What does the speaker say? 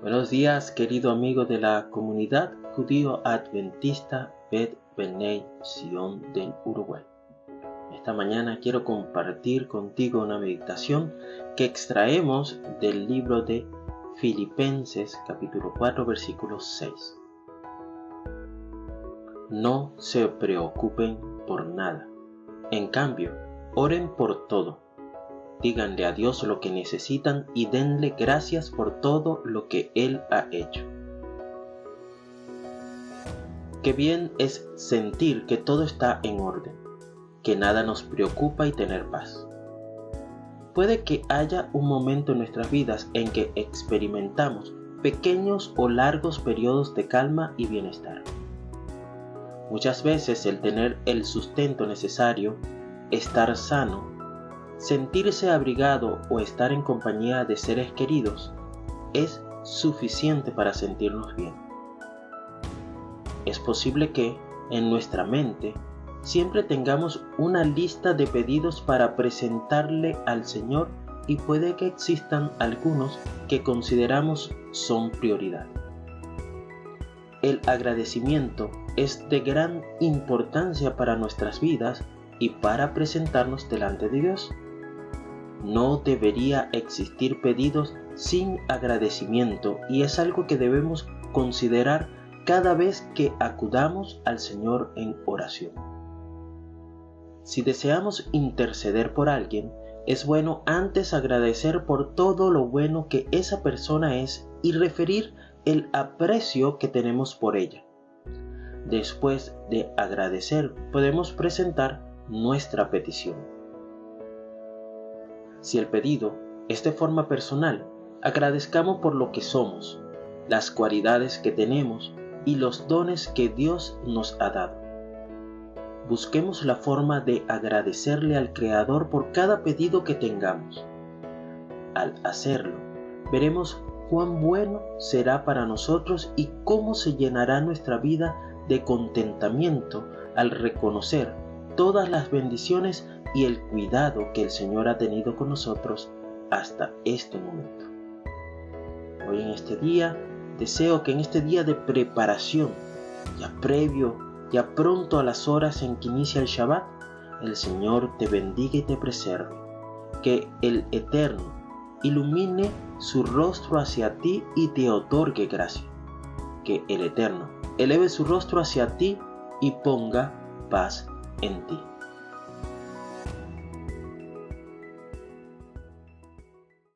Buenos días, querido amigo de la comunidad judío adventista Bet Benei Sion del Uruguay. Esta mañana quiero compartir contigo una meditación que extraemos del libro de Filipenses capítulo 4 versículo 6. No se preocupen por nada. En cambio, oren por todo díganle a Dios lo que necesitan y denle gracias por todo lo que Él ha hecho. Qué bien es sentir que todo está en orden, que nada nos preocupa y tener paz. Puede que haya un momento en nuestras vidas en que experimentamos pequeños o largos periodos de calma y bienestar. Muchas veces el tener el sustento necesario, estar sano, Sentirse abrigado o estar en compañía de seres queridos es suficiente para sentirnos bien. Es posible que, en nuestra mente, siempre tengamos una lista de pedidos para presentarle al Señor y puede que existan algunos que consideramos son prioridad. El agradecimiento es de gran importancia para nuestras vidas y para presentarnos delante de Dios. No debería existir pedidos sin agradecimiento y es algo que debemos considerar cada vez que acudamos al Señor en oración. Si deseamos interceder por alguien, es bueno antes agradecer por todo lo bueno que esa persona es y referir el aprecio que tenemos por ella. Después de agradecer, podemos presentar nuestra petición. Si el pedido es de forma personal, agradezcamos por lo que somos, las cualidades que tenemos y los dones que Dios nos ha dado. Busquemos la forma de agradecerle al Creador por cada pedido que tengamos. Al hacerlo, veremos cuán bueno será para nosotros y cómo se llenará nuestra vida de contentamiento al reconocer todas las bendiciones y el cuidado que el Señor ha tenido con nosotros hasta este momento. Hoy en este día, deseo que en este día de preparación, ya previo, ya pronto a las horas en que inicia el Shabbat, el Señor te bendiga y te preserve. Que el Eterno ilumine su rostro hacia ti y te otorgue gracia. Que el Eterno eleve su rostro hacia ti y ponga paz en ti.